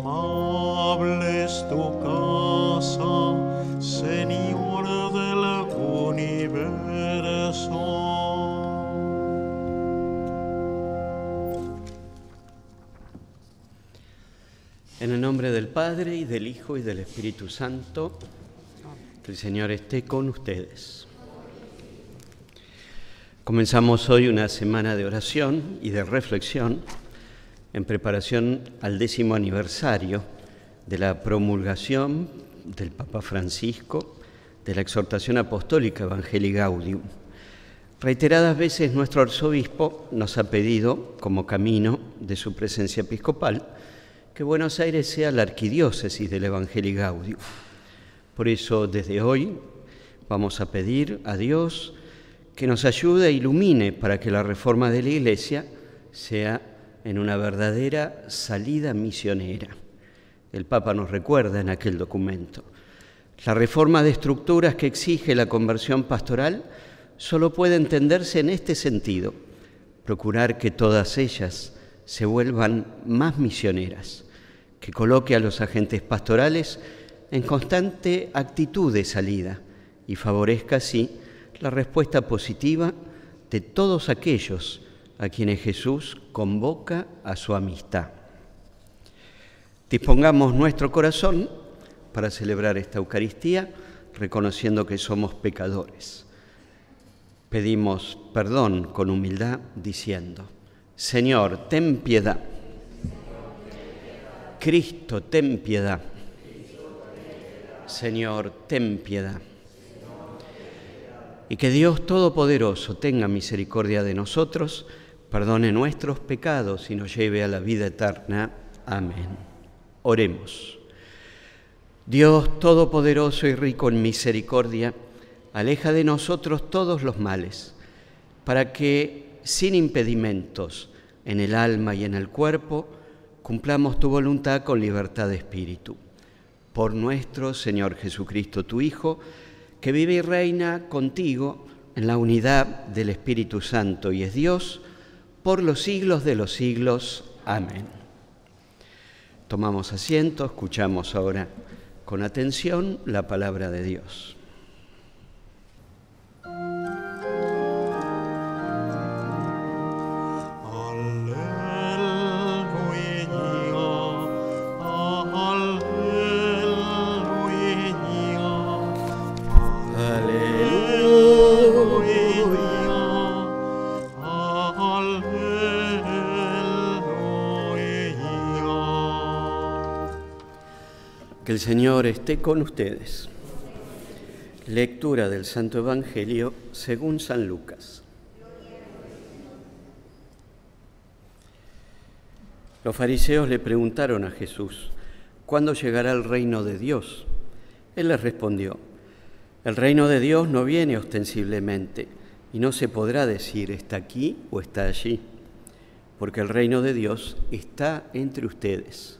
amable es tu casa, Señor del universo. En el nombre del Padre y del Hijo y del Espíritu Santo, que el Señor esté con ustedes. Comenzamos hoy una semana de oración y de reflexión en preparación al décimo aniversario de la promulgación del Papa Francisco de la exhortación apostólica Evangelii Gaudium. Reiteradas veces nuestro arzobispo nos ha pedido, como camino de su presencia episcopal, que Buenos Aires sea la arquidiócesis del Evangelii Gaudium. Por eso, desde hoy, vamos a pedir a Dios que nos ayude e ilumine para que la reforma de la Iglesia sea en una verdadera salida misionera. El Papa nos recuerda en aquel documento. La reforma de estructuras que exige la conversión pastoral solo puede entenderse en este sentido, procurar que todas ellas se vuelvan más misioneras que coloque a los agentes pastorales en constante actitud de salida y favorezca así la respuesta positiva de todos aquellos a quienes Jesús convoca a su amistad. Dispongamos nuestro corazón para celebrar esta Eucaristía reconociendo que somos pecadores. Pedimos perdón con humildad diciendo, Señor, ten piedad. Cristo, ten piedad. Señor, ten piedad. Y que Dios Todopoderoso tenga misericordia de nosotros, perdone nuestros pecados y nos lleve a la vida eterna. Amén. Oremos. Dios Todopoderoso y rico en misericordia, aleja de nosotros todos los males, para que, sin impedimentos en el alma y en el cuerpo, cumplamos tu voluntad con libertad de espíritu. Por nuestro Señor Jesucristo, tu Hijo, que vive y reina contigo en la unidad del Espíritu Santo y es Dios, por los siglos de los siglos. Amén. Tomamos asiento, escuchamos ahora con atención la palabra de Dios. El Señor esté con ustedes. Lectura del Santo Evangelio según San Lucas. Los fariseos le preguntaron a Jesús, ¿cuándo llegará el reino de Dios? Él les respondió, el reino de Dios no viene ostensiblemente y no se podrá decir está aquí o está allí, porque el reino de Dios está entre ustedes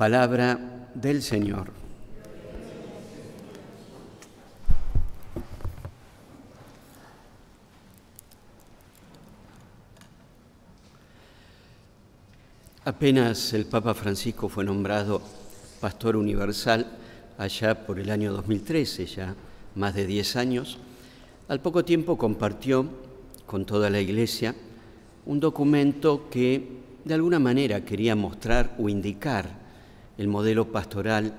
Palabra del Señor. Apenas el Papa Francisco fue nombrado pastor universal allá por el año 2013, ya más de 10 años, al poco tiempo compartió con toda la Iglesia un documento que de alguna manera quería mostrar o indicar el modelo pastoral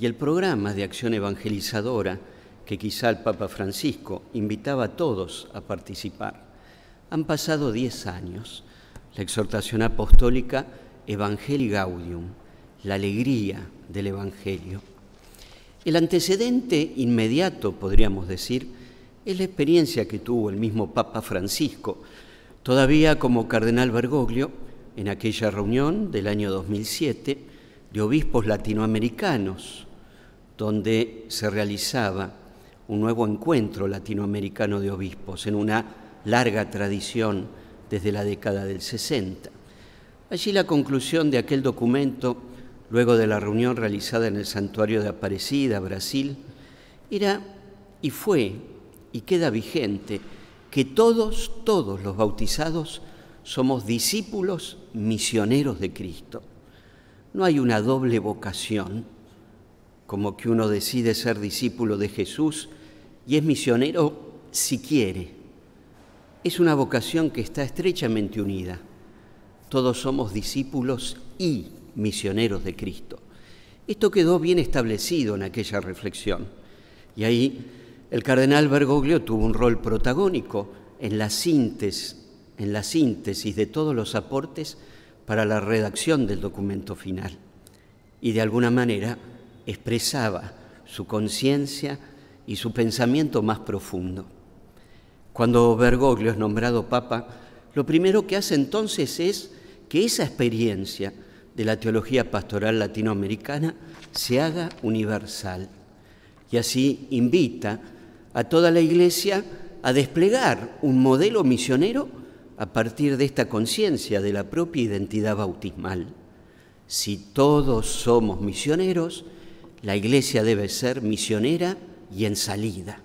y el programa de acción evangelizadora que quizá el Papa Francisco invitaba a todos a participar. Han pasado diez años. La exhortación apostólica Evangelii Gaudium, la alegría del Evangelio. El antecedente inmediato, podríamos decir, es la experiencia que tuvo el mismo Papa Francisco, todavía como cardenal Bergoglio, en aquella reunión del año 2007, de obispos latinoamericanos, donde se realizaba un nuevo encuentro latinoamericano de obispos en una larga tradición desde la década del 60. Allí la conclusión de aquel documento luego de la reunión realizada en el santuario de Aparecida, Brasil, era y fue y queda vigente que todos, todos los bautizados somos discípulos misioneros de Cristo. No hay una doble vocación, como que uno decide ser discípulo de Jesús y es misionero si quiere. Es una vocación que está estrechamente unida. Todos somos discípulos y misioneros de Cristo. Esto quedó bien establecido en aquella reflexión. Y ahí el cardenal Bergoglio tuvo un rol protagónico en la síntesis, en la síntesis de todos los aportes para la redacción del documento final. Y de alguna manera expresaba su conciencia y su pensamiento más profundo. Cuando Bergoglio es nombrado papa, lo primero que hace entonces es que esa experiencia de la teología pastoral latinoamericana se haga universal y así invita a toda la Iglesia a desplegar un modelo misionero a partir de esta conciencia de la propia identidad bautismal. Si todos somos misioneros, la Iglesia debe ser misionera y en salida.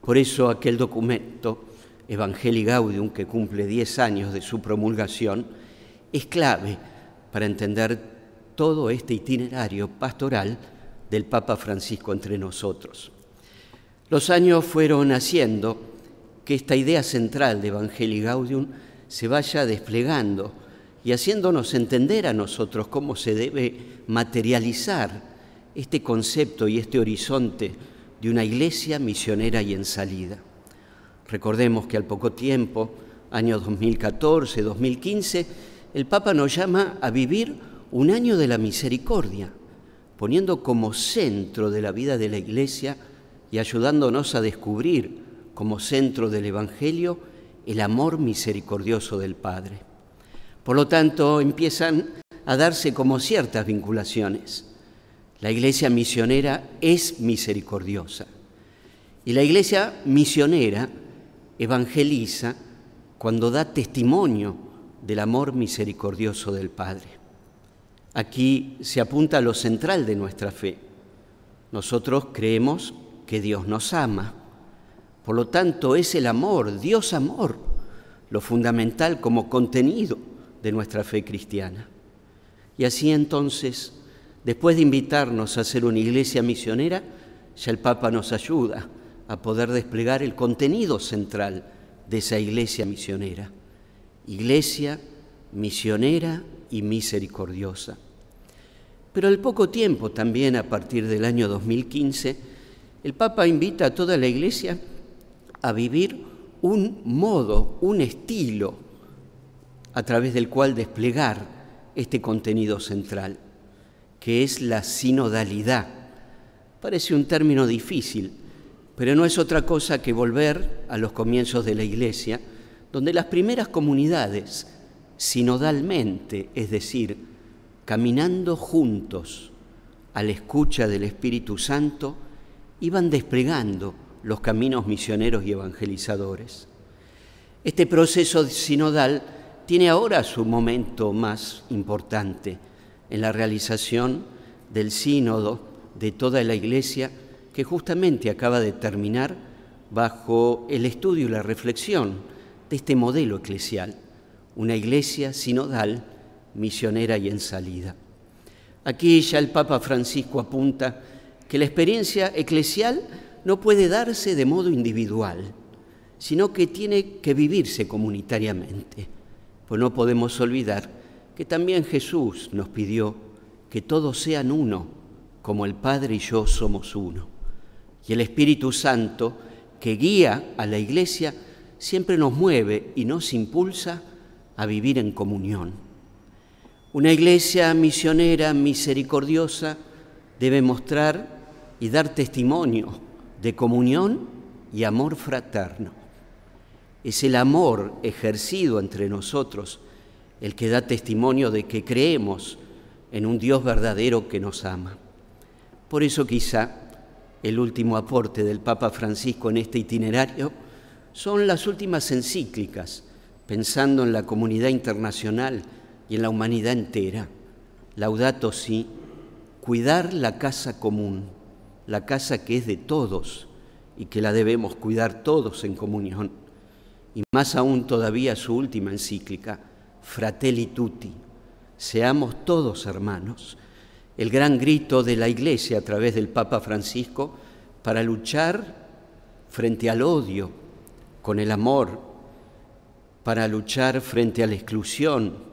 Por eso aquel documento, Evangelii Gaudium, que cumple 10 años de su promulgación, es clave para entender todo este itinerario pastoral del Papa Francisco entre nosotros. Los años fueron haciendo que esta idea central de Evangelii Gaudium se vaya desplegando y haciéndonos entender a nosotros cómo se debe materializar este concepto y este horizonte de una iglesia misionera y en salida. Recordemos que al poco tiempo, años 2014, 2015, el Papa nos llama a vivir un año de la misericordia, poniendo como centro de la vida de la iglesia y ayudándonos a descubrir como centro del Evangelio el amor misericordioso del Padre. Por lo tanto, empiezan a darse como ciertas vinculaciones. La iglesia misionera es misericordiosa y la iglesia misionera evangeliza cuando da testimonio del amor misericordioso del Padre. Aquí se apunta a lo central de nuestra fe. Nosotros creemos que Dios nos ama. Por lo tanto, es el amor, Dios amor, lo fundamental como contenido de nuestra fe cristiana. Y así entonces, después de invitarnos a ser una iglesia misionera, ya el Papa nos ayuda a poder desplegar el contenido central de esa iglesia misionera. Iglesia misionera y misericordiosa. Pero al poco tiempo, también a partir del año 2015, el Papa invita a toda la Iglesia a vivir un modo, un estilo a través del cual desplegar este contenido central, que es la sinodalidad. Parece un término difícil, pero no es otra cosa que volver a los comienzos de la Iglesia, donde las primeras comunidades, sinodalmente, es decir, caminando juntos a la escucha del Espíritu Santo, iban desplegando los caminos misioneros y evangelizadores. Este proceso sinodal tiene ahora su momento más importante en la realización del sínodo de toda la Iglesia que justamente acaba de terminar bajo el estudio y la reflexión de este modelo eclesial, una iglesia sinodal, misionera y en salida. Aquí ya el Papa Francisco apunta que la experiencia eclesial no puede darse de modo individual, sino que tiene que vivirse comunitariamente. Pues no podemos olvidar que también Jesús nos pidió que todos sean uno, como el Padre y yo somos uno. Y el Espíritu Santo, que guía a la Iglesia, siempre nos mueve y nos impulsa a vivir en comunión. Una iglesia misionera, misericordiosa, debe mostrar y dar testimonio de comunión y amor fraterno. Es el amor ejercido entre nosotros el que da testimonio de que creemos en un Dios verdadero que nos ama. Por eso quizá el último aporte del Papa Francisco en este itinerario son las últimas encíclicas, pensando en la comunidad internacional y en la humanidad entera, Laudato Si, cuidar la casa común, la casa que es de todos y que la debemos cuidar todos en comunión. Y más aún todavía su última encíclica, Fratelli Tutti, seamos todos hermanos, el gran grito de la Iglesia a través del Papa Francisco para luchar frente al odio con el amor, para luchar frente a la exclusión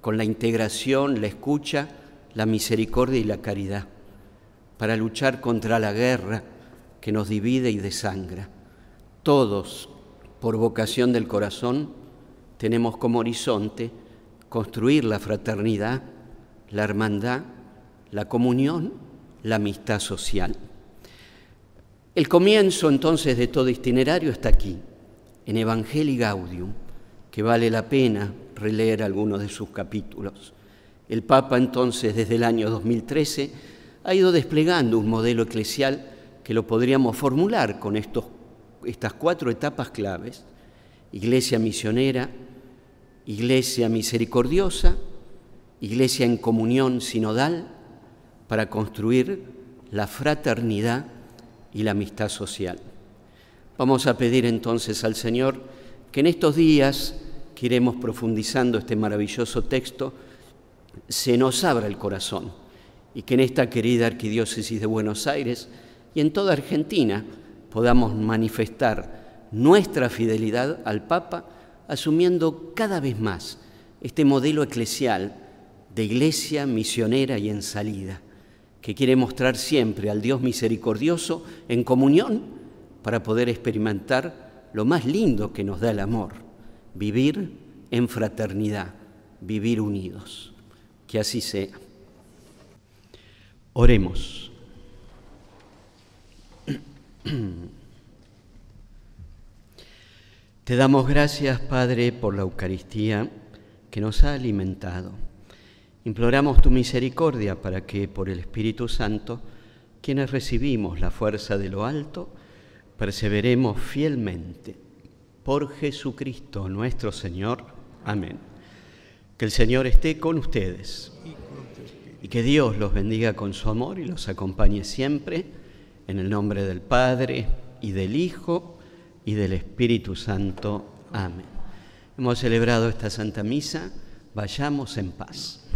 con la integración, la escucha, la misericordia y la caridad, para luchar contra la guerra que nos divide y desangra. Todos, por vocación del corazón, tenemos como horizonte construir la fraternidad, la hermandad, la comunión, la amistad social. El comienzo entonces de todo itinerario está aquí, en Evangelii Gaudium, que vale la pena releer algunos de sus capítulos. El Papa entonces desde el año 2013 ha ido desplegando un modelo eclesial que lo podríamos formular con estos, estas cuatro etapas claves. Iglesia misionera, iglesia misericordiosa, iglesia en comunión sinodal para construir la fraternidad y la amistad social. Vamos a pedir entonces al Señor que en estos días que iremos profundizando este maravilloso texto, se nos abra el corazón y que en esta querida arquidiócesis de Buenos Aires y en toda Argentina podamos manifestar nuestra fidelidad al Papa, asumiendo cada vez más este modelo eclesial de iglesia misionera y en salida, que quiere mostrar siempre al Dios misericordioso en comunión para poder experimentar lo más lindo que nos da el amor, vivir en fraternidad, vivir unidos. Que así sea. Oremos. Te damos gracias, Padre, por la Eucaristía que nos ha alimentado Imploramos tu misericordia para que por el Espíritu Santo, quienes recibimos la fuerza de lo alto, perseveremos fielmente. Por Jesucristo nuestro Señor. Amén. Que el Señor esté con ustedes y que Dios los bendiga con su amor y los acompañe siempre en el nombre del Padre y del Hijo y del Espíritu Santo. Amén. Hemos celebrado esta Santa Misa, vayamos en paz.